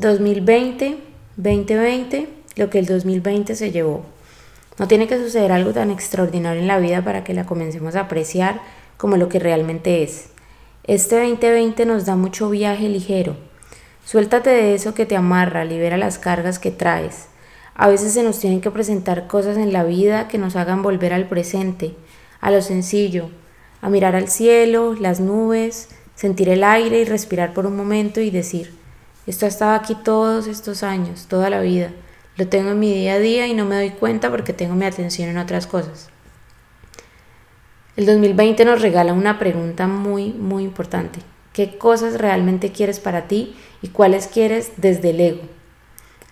2020, 2020, lo que el 2020 se llevó. No tiene que suceder algo tan extraordinario en la vida para que la comencemos a apreciar como lo que realmente es. Este 2020 nos da mucho viaje ligero. Suéltate de eso que te amarra, libera las cargas que traes. A veces se nos tienen que presentar cosas en la vida que nos hagan volver al presente, a lo sencillo, a mirar al cielo, las nubes, sentir el aire y respirar por un momento y decir, esto ha estado aquí todos estos años, toda la vida. Lo tengo en mi día a día y no me doy cuenta porque tengo mi atención en otras cosas. El 2020 nos regala una pregunta muy, muy importante. ¿Qué cosas realmente quieres para ti y cuáles quieres desde el ego?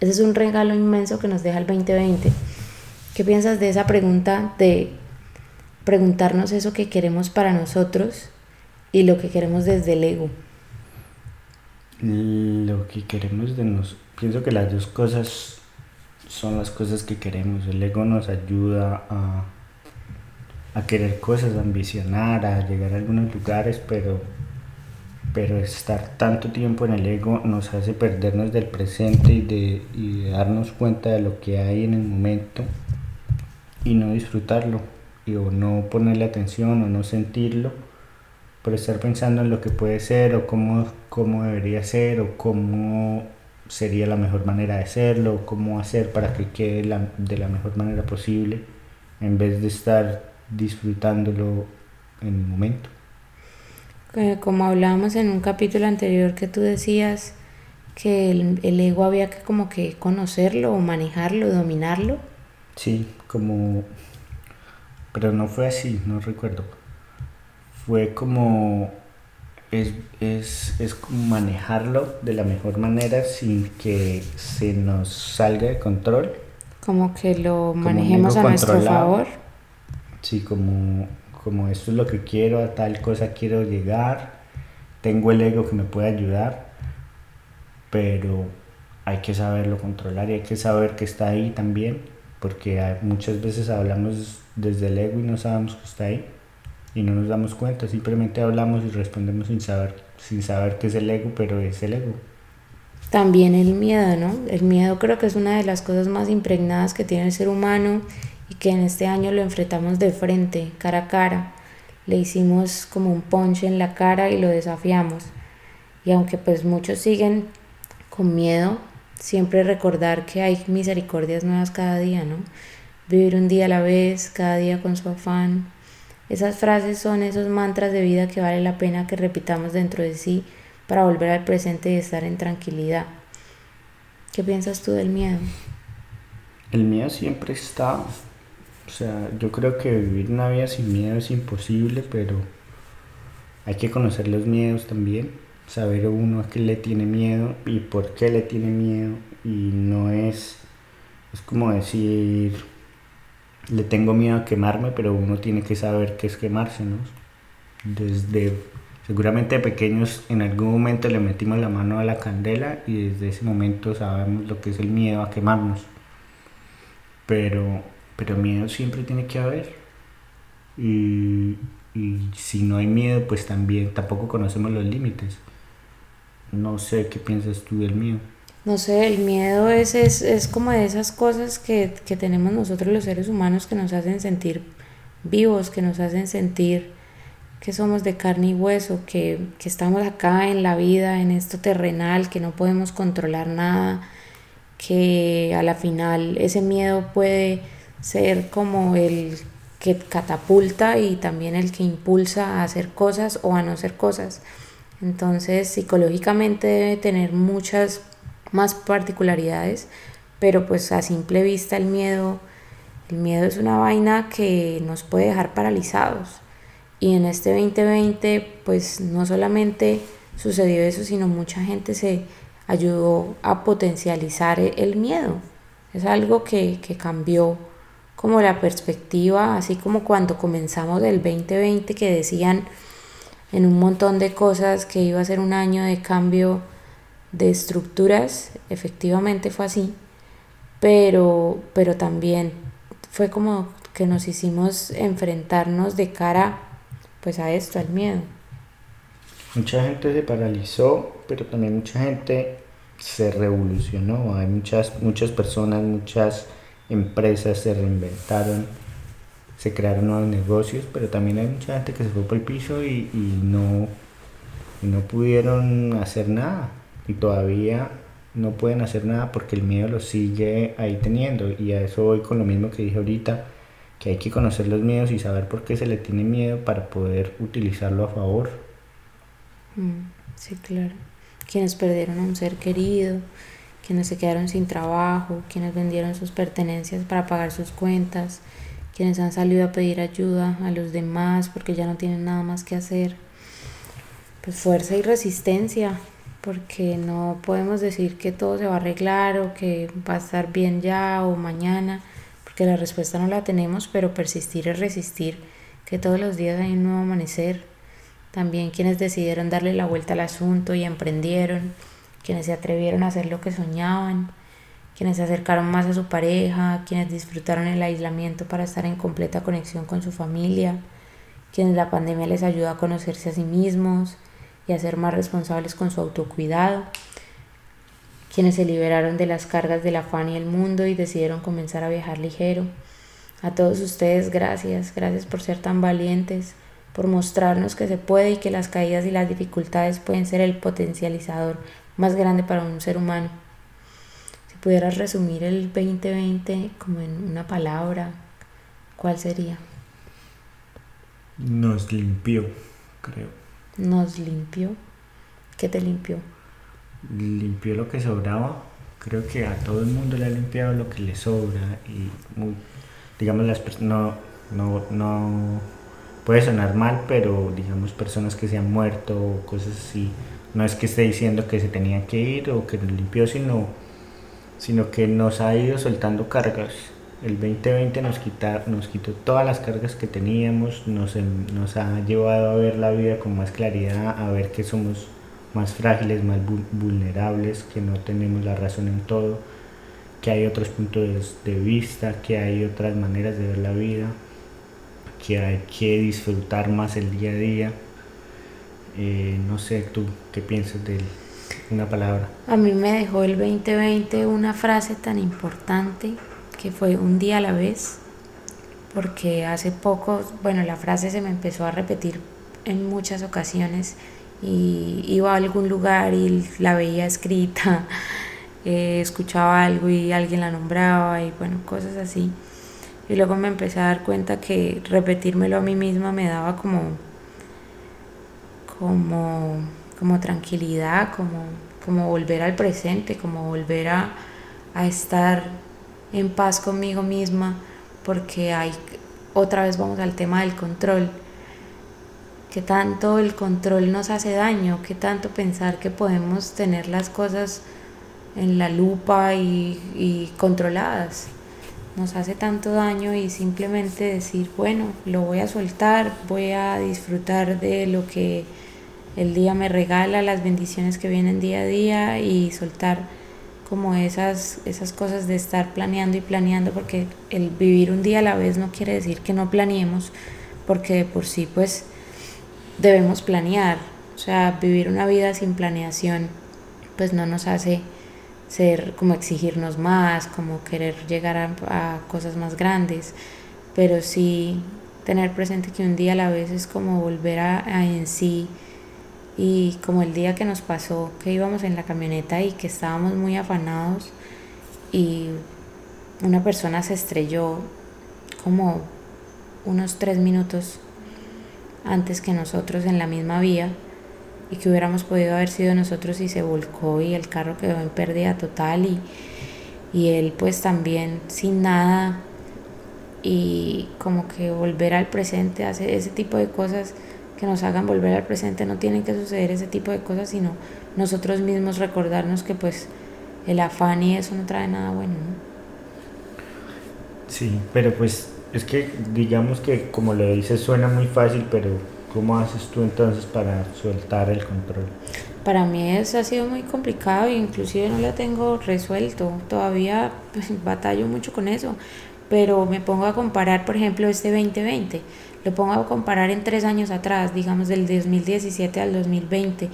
Ese es un regalo inmenso que nos deja el 2020. ¿Qué piensas de esa pregunta de preguntarnos eso que queremos para nosotros y lo que queremos desde el ego? Lo que queremos de nos... Pienso que las dos cosas son las cosas que queremos. El ego nos ayuda a, a querer cosas, a ambicionar, a llegar a algunos lugares, pero, pero estar tanto tiempo en el ego nos hace perdernos del presente y de, y darnos cuenta de lo que hay en el momento y no disfrutarlo, y, o no ponerle atención o no sentirlo por estar pensando en lo que puede ser o cómo, cómo debería ser o cómo sería la mejor manera de hacerlo cómo hacer para que quede de la mejor manera posible en vez de estar disfrutándolo en el momento. Como hablábamos en un capítulo anterior que tú decías que el, el ego había que como que conocerlo o manejarlo, dominarlo. Sí, como... Pero no fue así, no recuerdo fue como es, es, es manejarlo de la mejor manera sin que se nos salga de control. Como que lo manejemos a nuestro favor. Sí, como, como esto es lo que quiero, a tal cosa quiero llegar, tengo el ego que me puede ayudar, pero hay que saberlo controlar y hay que saber que está ahí también, porque muchas veces hablamos desde el ego y no sabemos que está ahí y no nos damos cuenta, simplemente hablamos y respondemos sin saber, sin saber qué es el ego, pero es el ego. También el miedo, ¿no? El miedo creo que es una de las cosas más impregnadas que tiene el ser humano y que en este año lo enfrentamos de frente, cara a cara. Le hicimos como un ponche en la cara y lo desafiamos. Y aunque pues muchos siguen con miedo, siempre recordar que hay misericordias nuevas cada día, ¿no? Vivir un día a la vez, cada día con su afán, esas frases son esos mantras de vida que vale la pena que repitamos dentro de sí para volver al presente y estar en tranquilidad. ¿Qué piensas tú del miedo? El miedo siempre está. O sea, yo creo que vivir una vida sin miedo es imposible, pero hay que conocer los miedos también, saber uno a qué le tiene miedo y por qué le tiene miedo. Y no es, es como decir, le tengo miedo a quemarme, pero uno tiene que saber qué es quemarse, ¿no? Desde, seguramente pequeños en algún momento le metimos la mano a la candela y desde ese momento sabemos lo que es el miedo a quemarnos. Pero, pero miedo siempre tiene que haber. Y, y si no hay miedo, pues también tampoco conocemos los límites. No sé qué piensas tú del miedo no sé, el miedo es, es, es como de esas cosas que, que, tenemos nosotros los seres humanos que nos hacen sentir vivos, que nos hacen sentir que somos de carne y hueso, que, que estamos acá en la vida, en esto terrenal, que no podemos controlar nada, que a la final ese miedo puede ser como el que catapulta y también el que impulsa a hacer cosas o a no hacer cosas. Entonces psicológicamente debe tener muchas más particularidades, pero pues a simple vista el miedo, el miedo es una vaina que nos puede dejar paralizados. Y en este 2020 pues no solamente sucedió eso, sino mucha gente se ayudó a potencializar el miedo. Es algo que, que cambió como la perspectiva, así como cuando comenzamos el 2020 que decían en un montón de cosas que iba a ser un año de cambio de estructuras, efectivamente fue así, pero, pero también fue como que nos hicimos enfrentarnos de cara pues a esto, al miedo. Mucha gente se paralizó, pero también mucha gente se revolucionó. Hay muchas, muchas personas, muchas empresas se reinventaron, se crearon nuevos negocios, pero también hay mucha gente que se fue por el piso y, no, y no pudieron hacer nada. Y todavía no pueden hacer nada porque el miedo lo sigue ahí teniendo. Y a eso voy con lo mismo que dije ahorita, que hay que conocer los miedos y saber por qué se le tiene miedo para poder utilizarlo a favor. Mm, sí, claro. Quienes perdieron a un ser querido, quienes se quedaron sin trabajo, quienes vendieron sus pertenencias para pagar sus cuentas, quienes han salido a pedir ayuda a los demás porque ya no tienen nada más que hacer. Pues fuerza y resistencia, porque no podemos decir que todo se va a arreglar o que va a estar bien ya o mañana, porque la respuesta no la tenemos, pero persistir es resistir, que todos los días hay un nuevo amanecer. También quienes decidieron darle la vuelta al asunto y emprendieron, quienes se atrevieron a hacer lo que soñaban, quienes se acercaron más a su pareja, quienes disfrutaron el aislamiento para estar en completa conexión con su familia, quienes la pandemia les ayudó a conocerse a sí mismos, y a más responsables con su autocuidado, quienes se liberaron de las cargas del afán y el mundo y decidieron comenzar a viajar ligero. A todos ustedes, gracias, gracias por ser tan valientes, por mostrarnos que se puede y que las caídas y las dificultades pueden ser el potencializador más grande para un ser humano. Si pudieras resumir el 2020 como en una palabra, ¿cuál sería? Nos limpió, creo nos limpió. ¿Qué te limpió? Limpió lo que sobraba. Creo que a todo el mundo le ha limpiado lo que le sobra y digamos las no, no, no puede sonar mal, pero digamos personas que se han muerto o cosas así. No es que esté diciendo que se tenía que ir o que nos limpió, sino, sino que nos ha ido soltando cargas el 2020 nos, quita, nos quitó todas las cargas que teníamos, nos, ha llevado a ver la vida con más claridad, a ver que somos más frágiles, más vulnerables, que no tenemos la razón en todo, que hay otros puntos de vista, que hay otras maneras de ver la vida, que hay que disfrutar más el día a día. Eh, no sé, tú, ¿qué piensas de una palabra? A mí me dejó el 2020 una frase tan importante que fue un día a la vez, porque hace poco, bueno, la frase se me empezó a repetir en muchas ocasiones y iba a algún lugar y la veía escrita, eh, escuchaba algo y alguien la nombraba y bueno, cosas así. Y luego me empecé a dar cuenta que repetírmelo a mí misma me daba como, como, como tranquilidad, como, como volver al presente, como volver a, a estar en paz conmigo misma, porque hay, otra vez vamos al tema del control, que tanto el control nos hace daño, que tanto pensar que podemos tener las cosas en la lupa y, y controladas. Nos hace tanto daño y simplemente decir, bueno, lo voy a soltar, voy a disfrutar de lo que el día me regala, las bendiciones que vienen día a día y soltar como esas, esas cosas de estar planeando y planeando, porque el vivir un día a la vez no quiere decir que no planeemos, porque de por sí pues debemos planear, o sea, vivir una vida sin planeación pues no nos hace ser como exigirnos más, como querer llegar a, cosas más grandes, pero sí tener presente que un día a la vez es como volver a, a en sí y como el día que nos pasó, que íbamos en la camioneta y que estábamos muy afanados y una persona se estrelló como unos tres minutos antes que nosotros en la misma vía y que hubiéramos podido haber sido nosotros y se volcó y el carro quedó en pérdida total y, y él pues también sin nada y como que volver al presente, hacer ese tipo de cosas que nos hagan volver al presente, no tienen que suceder ese tipo de cosas, sino nosotros mismos recordarnos que pues el afán y eso no trae nada bueno. Sí, pero pues es que digamos que como lo dices suena muy fácil, pero ¿cómo haces tú entonces para soltar el control? Para mí eso ha sido muy complicado e inclusive no lo tengo resuelto. Todavía pues, batallo mucho con eso, pero me pongo a comparar, por ejemplo, este 2020. Lo pongo a comparar en tres años atrás, digamos del 2017 al 2020.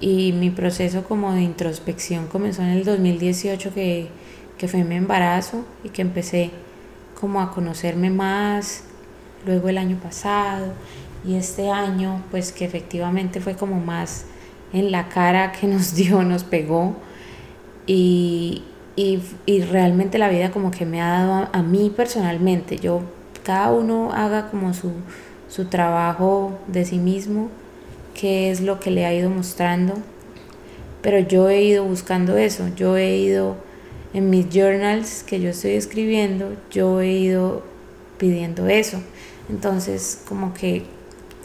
Y mi proceso como de introspección comenzó en el 2018 que, que fue mi embarazo y que empecé como a conocerme más, luego el año pasado y este año pues que efectivamente fue como más en la cara que nos dio, nos pegó y, realmente la vida como que me ha dado a, mí personalmente, yo cada uno haga como su, su trabajo de sí mismo, qué es lo que le ha ido mostrando, pero yo he ido buscando eso, yo he ido en mis journals que yo estoy escribiendo, yo he ido pidiendo eso. Entonces, como que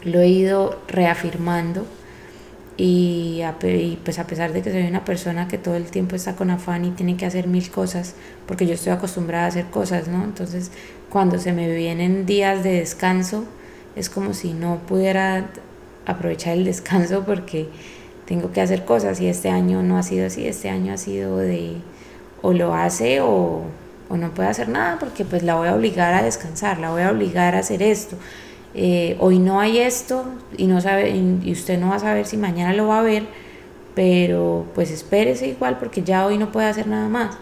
lo he ido reafirmando y, pues a pesar de que soy una persona que todo el tiempo está con afán y tiene que hacer mil cosas, porque yo estoy acostumbrada a hacer cosas, ¿no? Entonces, cuando se me vienen días de descanso, es como si no pudiera aprovechar el descanso porque tengo que hacer cosas y este año no ha sido así, este año ha sido de o lo hace o, no puede hacer nada porque pues la voy a obligar a descansar, la voy a obligar a hacer esto. Eh, hoy no hay esto y, no sabe, y usted no va a saber si mañana lo va a ver, pero pues espérese igual porque ya hoy no puede hacer nada más.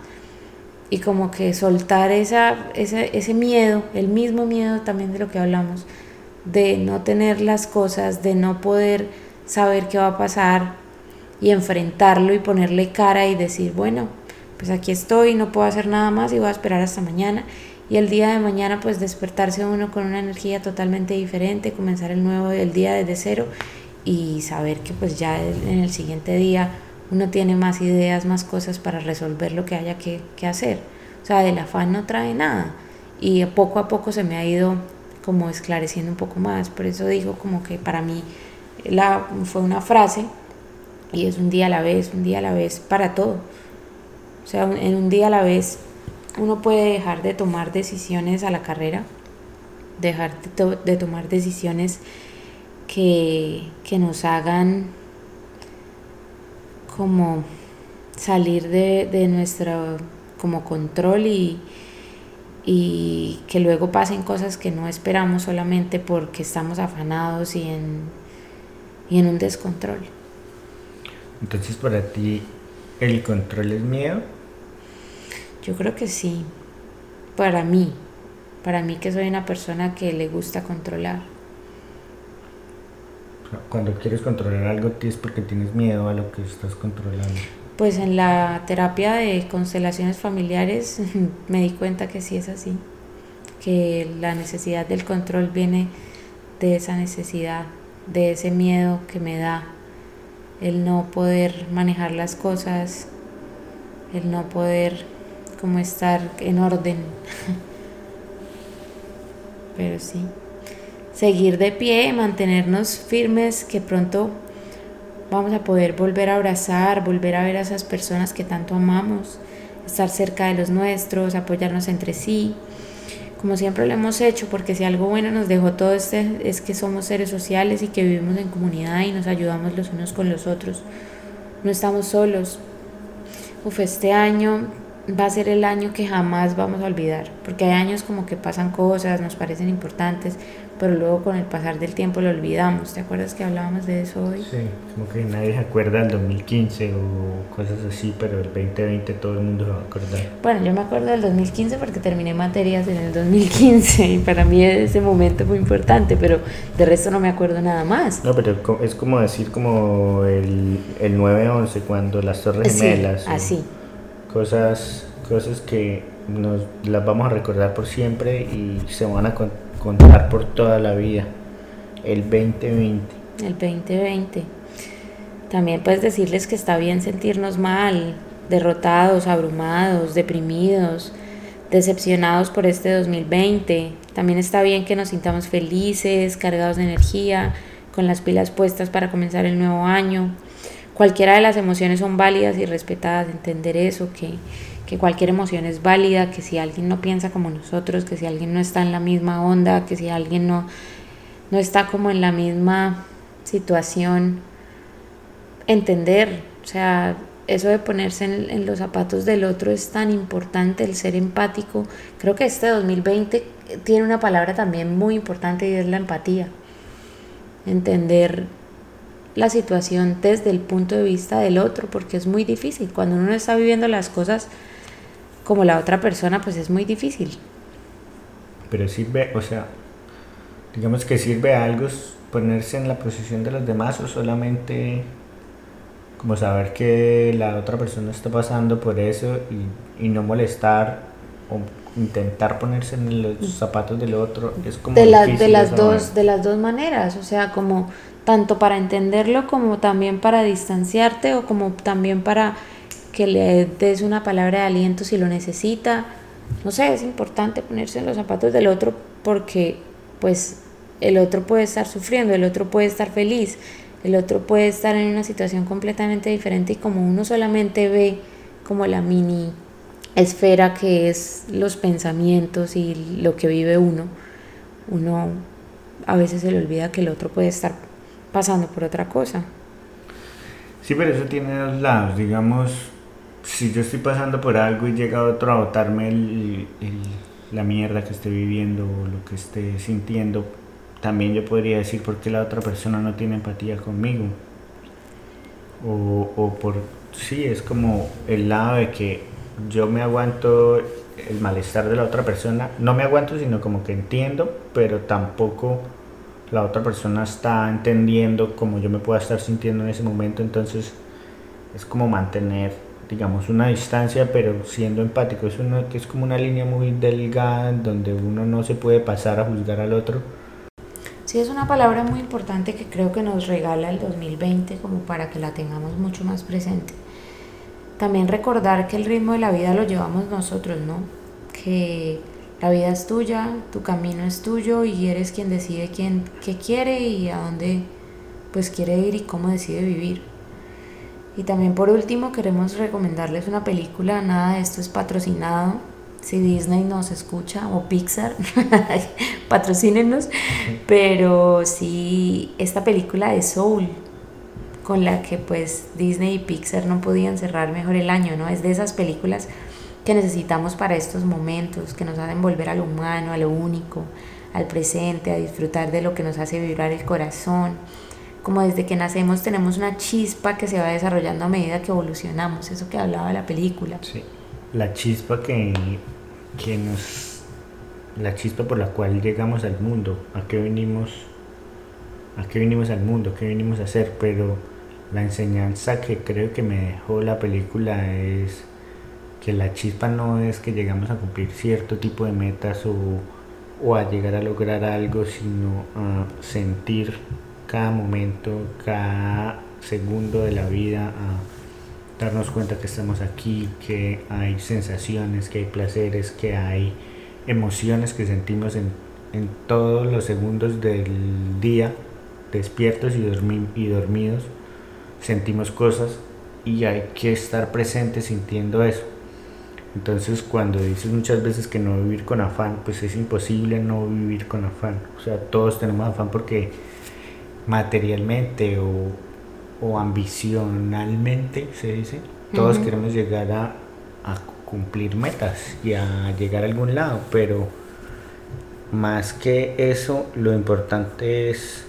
Y como que soltar esa, ese, miedo, el mismo miedo también de lo que hablamos, de no tener las cosas, de no poder saber qué va a pasar y enfrentarlo y ponerle cara y decir, bueno, pues aquí estoy, no puedo hacer nada más y voy a esperar hasta mañana. Y el día de mañana pues despertarse uno con una energía totalmente diferente, comenzar el nuevo el día desde cero y saber que pues ya en el siguiente día uno tiene más ideas, más cosas para resolver lo que haya que, que hacer. O sea, del afán no trae nada. Y poco a poco se me ha ido como esclareciendo un poco más. Por eso digo como que para mí la, fue una frase y es un día a la vez, un día a la vez para todo. O sea, en un día a la vez uno puede dejar de tomar decisiones a la carrera, dejar de, tomar decisiones que, nos hagan como salir de, nuestro como control y, y que luego pasen cosas que no esperamos solamente porque estamos afanados y en, y en un descontrol. Entonces para ti ¿El control es miedo? Yo creo que sí. Para mí. Para mí que soy una persona que le gusta controlar. Cuando quieres controlar algo es porque tienes miedo a lo que estás controlando. Pues en la terapia de constelaciones familiares me di cuenta que sí es así. Que la necesidad del control viene de esa necesidad, de ese miedo que me da el no poder manejar las cosas, el no poder como estar en orden. Pero sí, seguir de pie, mantenernos firmes, que pronto vamos a poder volver a abrazar, volver a ver a esas personas que tanto amamos, estar cerca de los nuestros, apoyarnos entre sí como siempre lo hemos hecho, porque si algo bueno nos dejó todo este es que somos seres sociales y que vivimos en comunidad y nos ayudamos los unos con los otros. No estamos solos. Uf, este año va a ser el año que jamás vamos a olvidar, porque hay años como que pasan cosas, nos parecen importantes, pero luego con el pasar del tiempo lo olvidamos. ¿Te acuerdas que hablábamos de eso hoy? Sí, como que nadie se acuerda del 2015 o cosas así, pero el 2020 todo el mundo se va a acordar. Bueno, yo me acuerdo del 2015 porque terminé materias en el 2015 y para mí ese momento fue importante, pero de resto no me acuerdo nada más. No, pero es como decir como el, el 9-11 cuando las Torres Gemelas. Sí, así. Cosas, cosas que nos las vamos a recordar por siempre y se van a contar contar por toda la vida, el 2020. El 2020. También puedes decirles que está bien sentirnos mal, derrotados, abrumados, deprimidos, decepcionados por este 2020. También está bien que nos sintamos felices, cargados de energía, con las pilas puestas para comenzar el nuevo año. Cualquiera de las emociones son válidas y respetadas, entender eso, que, que cualquier emoción es válida, que si alguien no piensa como nosotros, que si alguien no está en la misma onda, que si alguien no, no está como en la misma situación, entender, o sea, eso de ponerse en, los zapatos del otro es tan importante, el ser empático. Creo que este 2020 tiene una palabra también muy importante y es la empatía. Entender la situación desde el punto de vista del otro, porque es muy difícil. Cuando uno está viviendo las cosas como la otra persona, pues es muy difícil. Pero sirve, o sea, digamos que sirve algo ponerse en la posición de los demás o solamente como saber que la otra persona está pasando por eso y, no molestar o intentar ponerse en los zapatos del otro es como de, de las dos de las dos maneras o sea como tanto para entenderlo como también para distanciarte o como también para que le des una palabra de aliento si lo necesita. No sé es importante ponerse en los zapatos del otro porque pues el otro puede estar sufriendo el otro puede estar feliz el otro puede estar en una situación completamente diferente y como uno solamente ve como la mini esfera que es los pensamientos y lo que vive uno, uno a veces se le olvida que el otro puede estar pasando por otra cosa. Sí, pero eso tiene dos lados, digamos, si yo estoy pasando por algo y llega otro a botarme la mierda que estoy viviendo o lo que esté sintiendo, también yo podría decir por qué la otra persona no tiene empatía conmigo. O, o por, sí, es como el lado de que yo me aguanto el malestar de la otra persona, no me aguanto, sino como que entiendo, pero tampoco la otra persona está entendiendo como yo me pueda estar sintiendo en ese momento, entonces es como mantener, digamos, una distancia, pero siendo empático, es, es como una línea muy delgada donde uno no se puede pasar a juzgar al otro, Sí, es una palabra muy importante que creo que nos regala el 2020 como para que la tengamos mucho más presente. También recordar que el ritmo de la vida lo llevamos nosotros, ¿no? Que la vida es tuya, tu camino es tuyo y eres quien decide quién, qué quiere y a dónde pues quiere ir y cómo decide vivir. Y también por último queremos recomendarles una película, nada de esto es patrocinado, si Disney nos escucha o Pixar, patrocínenos, pero sí esta película de Soul, con la que pues Disney y Pixar no podían cerrar mejor el año, ¿no? Es de esas películas que necesitamos para estos momentos, que nos hacen volver a lo humano, a lo único, al presente, a disfrutar de lo que nos hace vibrar el corazón. Como desde que nacemos tenemos una chispa que se va desarrollando a medida que evolucionamos, eso que hablaba la película. Sí la chispa que, que nos la chispa por la cual llegamos al mundo, a qué venimos a qué venimos al mundo, qué venimos a hacer, pero la enseñanza que creo que me dejó la película es que la chispa no es que llegamos a cumplir cierto tipo de metas o, o a llegar a lograr algo, sino a sentir cada momento, cada segundo de la vida, a darnos cuenta que estamos aquí, que hay sensaciones, que hay placeres, que hay emociones que sentimos en, en todos los segundos del día, despiertos y, y dormidos, sentimos cosas y hay que estar presentes sintiendo eso. Entonces cuando dices muchas veces que no vivir con afán, pues es imposible no vivir con afán. O sea, todos tenemos afán porque materialmente o o ambicionalmente, se dice, todos queremos llegar a, a, cumplir metas y a llegar a algún lado, pero más que eso, lo importante es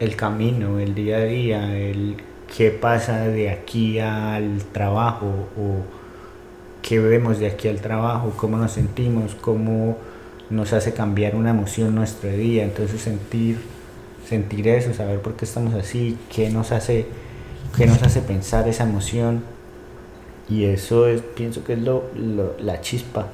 el camino, el día a día, el qué pasa de aquí al trabajo o qué vemos de aquí al trabajo, cómo nos sentimos, cómo nos hace cambiar una emoción nuestro día, entonces sentir sentir eso, saber por qué estamos así, qué nos hace qué nos hace pensar esa emoción. Y eso es, pienso que es lo, la chispa.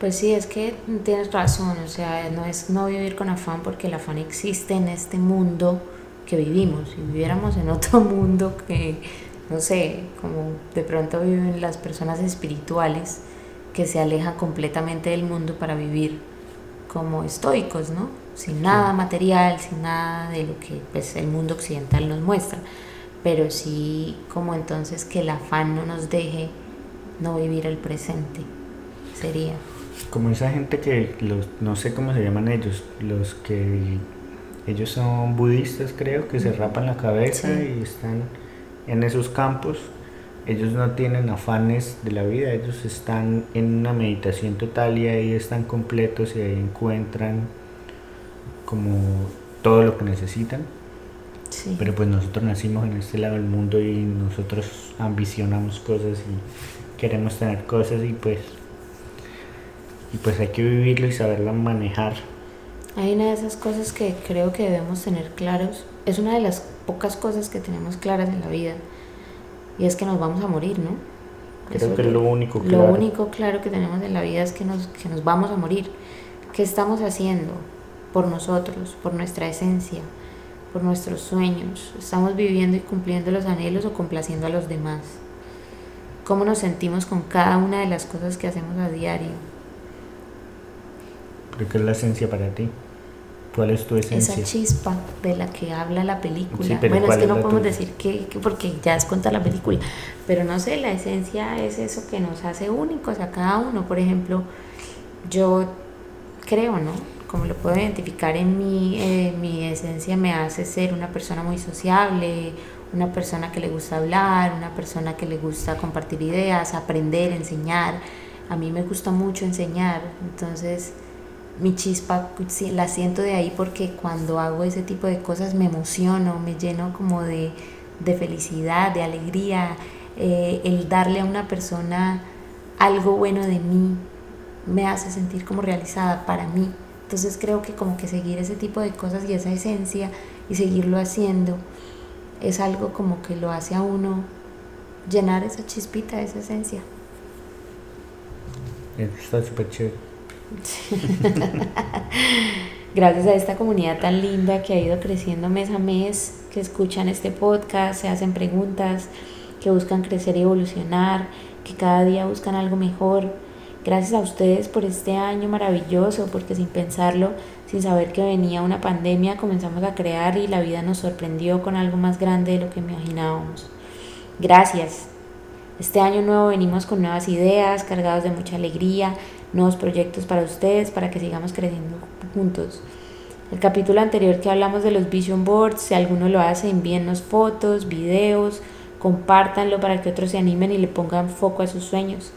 Pues sí, es que tienes razón, o sea, no es no vivir con afán porque el afán existe en este mundo que vivimos. Si viviéramos en otro mundo que, no sé, como de pronto viven las personas espirituales que se alejan completamente del mundo para vivir como estoicos, ¿no? Sin nada material, sin nada de lo que pues, el mundo occidental nos muestra, pero sí como entonces que el afán no nos deje no vivir el presente, sería. Como esa gente que, los, no sé cómo se llaman ellos, los que ellos son budistas creo, que se rapan la cabeza y están en esos campos ellos no tienen afanes de la vida, ellos están en una meditación total y ahí están completos y ahí encuentran como todo lo que necesitan. Pero pues nosotros nacimos en este lado del mundo y nosotros ambicionamos cosas y queremos tener cosas y pues y pues hay que vivirlo y saberlo manejar. Hay una de esas cosas que creo que debemos tener claros, es una de las pocas cosas que tenemos claras en la vida y es que nos vamos a morir, ¿no? Creo que es lo único claro. Lo único claro que tenemos en la vida es que nos, que nos vamos a morir. ¿Qué estamos haciendo por nosotros, por nuestra esencia, por nuestros sueños? ¿Estamos viviendo y cumpliendo los anhelos o complaciendo a los demás? ¿Cómo nos sentimos con cada una de las cosas que hacemos a diario? Creo que es la esencia para ti. ¿Cuál es tu esencia? Esa chispa de la que habla la película. bueno, es que no podemos decir que, porque ya es contar la película, pero no sé, la esencia es eso que nos hace únicos a cada uno. Por ejemplo, yo creo, ¿no? Como lo puedo identificar en mí, eh, mi esencia me hace ser una persona muy sociable, una persona que le gusta hablar, una persona que le gusta compartir ideas, aprender, enseñar. A mí me gusta mucho enseñar, entonces mi chispa la siento de ahí porque cuando hago ese tipo de cosas me emociono, me lleno como de, felicidad, de alegría, eh, el darle a una persona algo bueno de mí me hace sentir como realizada para mí. Entonces creo que como que seguir ese tipo de cosas y esa esencia y seguirlo haciendo es algo como que lo hace a uno llenar esa chispita, esa esencia. Está súper chévere. Gracias a esta comunidad tan linda que ha ido creciendo mes a mes, que escuchan este podcast, se hacen preguntas, que buscan crecer y evolucionar, que cada día buscan algo mejor. Gracias a ustedes por este año maravilloso, porque sin pensarlo, sin saber que venía una pandemia, comenzamos a crear y la vida nos sorprendió con algo más grande de lo que imaginábamos. Gracias. Este año nuevo venimos con nuevas ideas, cargados de mucha alegría, nuevos proyectos para ustedes, para que sigamos creciendo juntos. El capítulo anterior que hablamos de los vision boards, si alguno lo hace, envíennos fotos, videos, compártanlo para que otros se animen y le pongan foco a sus sueños.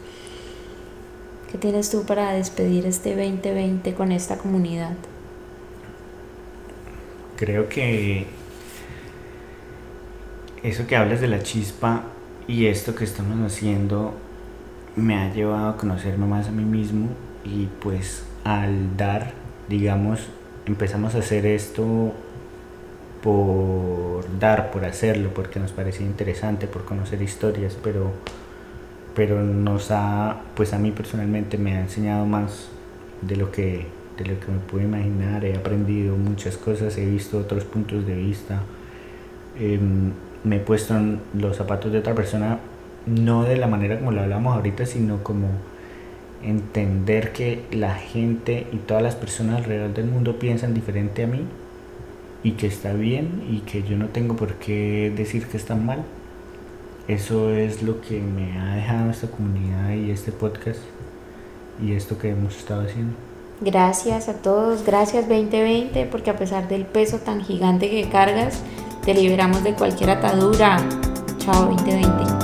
¿Qué tienes tú para despedir este 2020 con esta comunidad? Creo que eso que hablas de la chispa y esto que estamos haciendo me ha llevado a conocerme más a mí mismo y pues al dar, digamos, empezamos a hacer esto por dar, por hacerlo, porque nos parecía interesante, por conocer historias, pero, pero nos ha, pues a mí personalmente me ha enseñado más de lo que, de lo que me pude imaginar, he aprendido muchas cosas, he visto otros puntos de vista, em, me he puesto en los zapatos de otra persona no de la manera como lo hablamos ahorita, sino como entender que la gente y todas las personas alrededor del mundo piensan diferente a mí y que está bien y que yo no tengo por qué decir que están mal. Eso es lo que me ha dejado esta comunidad y este podcast y esto que hemos estado haciendo. Gracias a todos, gracias 2020 porque a pesar del peso tan gigante que cargas, te liberamos de cualquier atadura. Chao 2020.